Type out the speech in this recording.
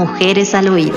Mujeres al Oído.